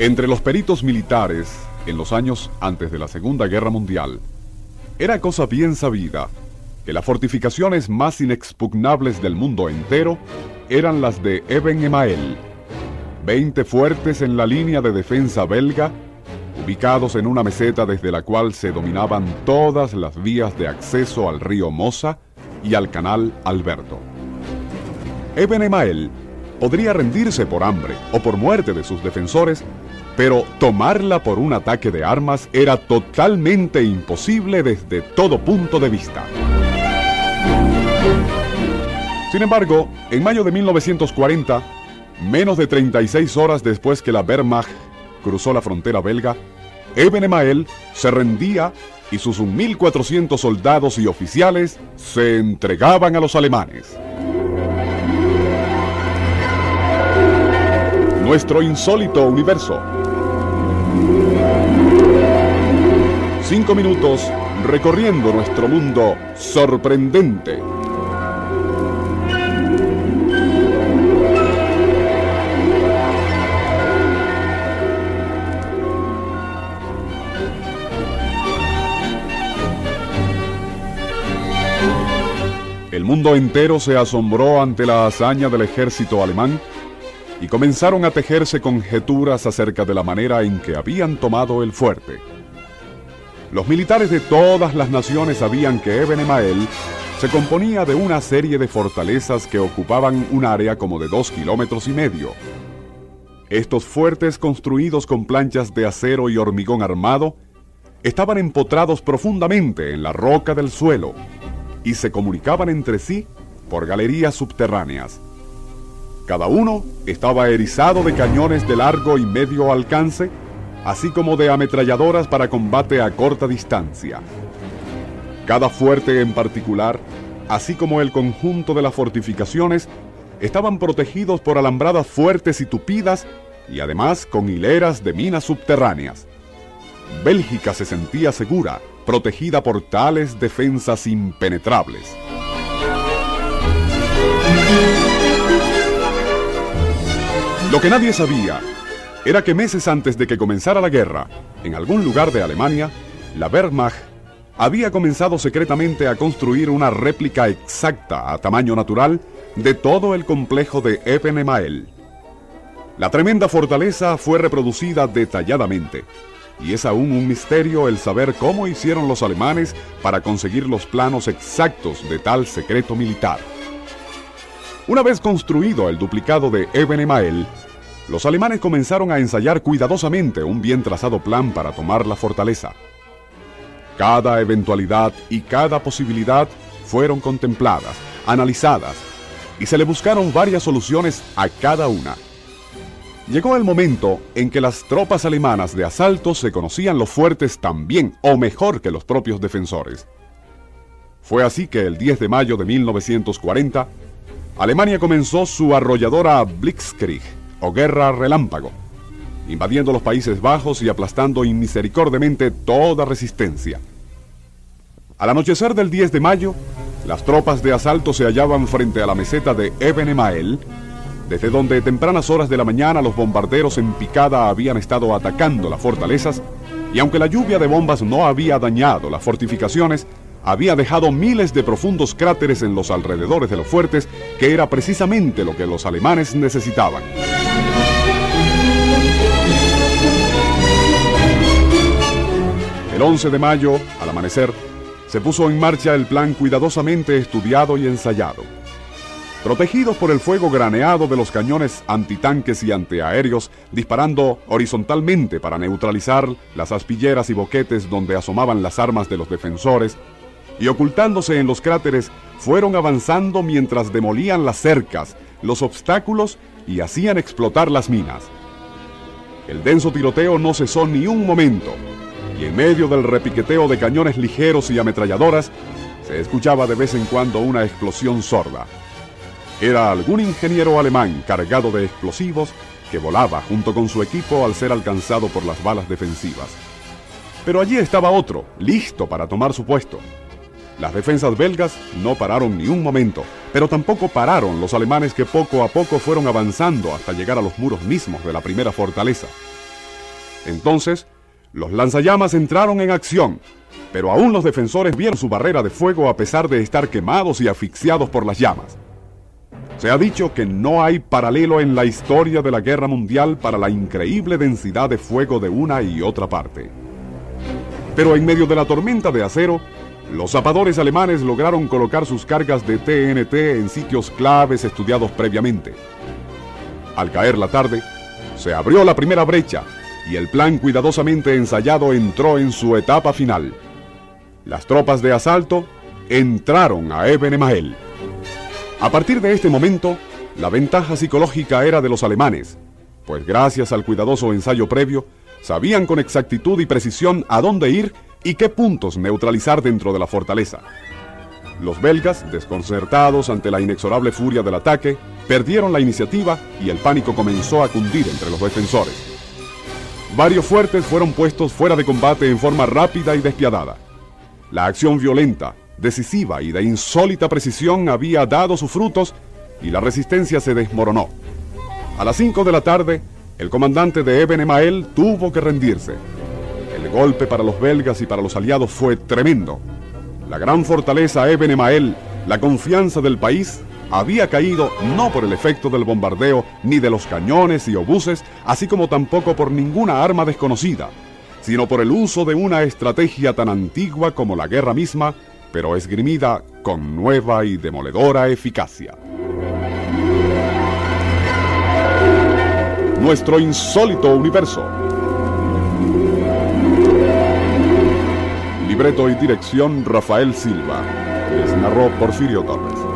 Entre los peritos militares, en los años antes de la Segunda Guerra Mundial, era cosa bien sabida que las fortificaciones más inexpugnables del mundo entero eran las de Eben Emael, 20 fuertes en la línea de defensa belga, ubicados en una meseta desde la cual se dominaban todas las vías de acceso al río Mosa y al canal Alberto. Eben Emael podría rendirse por hambre o por muerte de sus defensores, pero tomarla por un ataque de armas era totalmente imposible desde todo punto de vista. Sin embargo, en mayo de 1940, menos de 36 horas después que la Wehrmacht cruzó la frontera belga, Eben Emael se rendía y sus 1.400 soldados y oficiales se entregaban a los alemanes. Nuestro insólito universo. Cinco minutos recorriendo nuestro mundo sorprendente. El mundo entero se asombró ante la hazaña del ejército alemán y comenzaron a tejerse conjeturas acerca de la manera en que habían tomado el fuerte. Los militares de todas las naciones sabían que Eben Emael se componía de una serie de fortalezas que ocupaban un área como de dos kilómetros y medio. Estos fuertes construidos con planchas de acero y hormigón armado estaban empotrados profundamente en la roca del suelo y se comunicaban entre sí por galerías subterráneas. Cada uno estaba erizado de cañones de largo y medio alcance, así como de ametralladoras para combate a corta distancia. Cada fuerte en particular, así como el conjunto de las fortificaciones, estaban protegidos por alambradas fuertes y tupidas y además con hileras de minas subterráneas. Bélgica se sentía segura, protegida por tales defensas impenetrables. Lo que nadie sabía era que meses antes de que comenzara la guerra, en algún lugar de Alemania, la Wehrmacht había comenzado secretamente a construir una réplica exacta a tamaño natural de todo el complejo de Ebenemael. La tremenda fortaleza fue reproducida detalladamente, y es aún un misterio el saber cómo hicieron los alemanes para conseguir los planos exactos de tal secreto militar. Una vez construido el duplicado de Eben Emael, los alemanes comenzaron a ensayar cuidadosamente un bien trazado plan para tomar la fortaleza. Cada eventualidad y cada posibilidad fueron contempladas, analizadas, y se le buscaron varias soluciones a cada una. Llegó el momento en que las tropas alemanas de asalto se conocían los fuertes tan bien o mejor que los propios defensores. Fue así que el 10 de mayo de 1940, Alemania comenzó su arrolladora Blitzkrieg o guerra relámpago, invadiendo los Países Bajos y aplastando inmisericordiamente toda resistencia. Al anochecer del 10 de mayo, las tropas de asalto se hallaban frente a la meseta de Eben Emael, desde donde tempranas horas de la mañana los bombarderos en picada habían estado atacando las fortalezas, y aunque la lluvia de bombas no había dañado las fortificaciones, había dejado miles de profundos cráteres en los alrededores de los fuertes, que era precisamente lo que los alemanes necesitaban. El 11 de mayo, al amanecer, se puso en marcha el plan cuidadosamente estudiado y ensayado. Protegidos por el fuego graneado de los cañones antitanques y antiaéreos, disparando horizontalmente para neutralizar las aspilleras y boquetes donde asomaban las armas de los defensores, y ocultándose en los cráteres, fueron avanzando mientras demolían las cercas, los obstáculos y hacían explotar las minas. El denso tiroteo no cesó ni un momento, y en medio del repiqueteo de cañones ligeros y ametralladoras, se escuchaba de vez en cuando una explosión sorda. Era algún ingeniero alemán cargado de explosivos que volaba junto con su equipo al ser alcanzado por las balas defensivas. Pero allí estaba otro, listo para tomar su puesto. Las defensas belgas no pararon ni un momento, pero tampoco pararon los alemanes que poco a poco fueron avanzando hasta llegar a los muros mismos de la primera fortaleza. Entonces, los lanzallamas entraron en acción, pero aún los defensores vieron su barrera de fuego a pesar de estar quemados y asfixiados por las llamas. Se ha dicho que no hay paralelo en la historia de la guerra mundial para la increíble densidad de fuego de una y otra parte. Pero en medio de la tormenta de acero, los zapadores alemanes lograron colocar sus cargas de TNT en sitios claves estudiados previamente. Al caer la tarde, se abrió la primera brecha y el plan cuidadosamente ensayado entró en su etapa final. Las tropas de asalto entraron a Eben Emael. A partir de este momento, la ventaja psicológica era de los alemanes, pues gracias al cuidadoso ensayo previo, sabían con exactitud y precisión a dónde ir y qué puntos neutralizar dentro de la fortaleza. Los belgas, desconcertados ante la inexorable furia del ataque, perdieron la iniciativa y el pánico comenzó a cundir entre los defensores. Varios fuertes fueron puestos fuera de combate en forma rápida y despiadada. La acción violenta, decisiva y de insólita precisión había dado sus frutos y la resistencia se desmoronó. A las 5 de la tarde, el comandante de Eben Emael tuvo que rendirse. El golpe para los belgas y para los aliados fue tremendo. La gran fortaleza Eben Emael, la confianza del país, había caído no por el efecto del bombardeo ni de los cañones y obuses, así como tampoco por ninguna arma desconocida, sino por el uso de una estrategia tan antigua como la guerra misma, pero esgrimida con nueva y demoledora eficacia. Nuestro insólito universo. Libreto y dirección Rafael Silva. Les narró Porfirio Torres.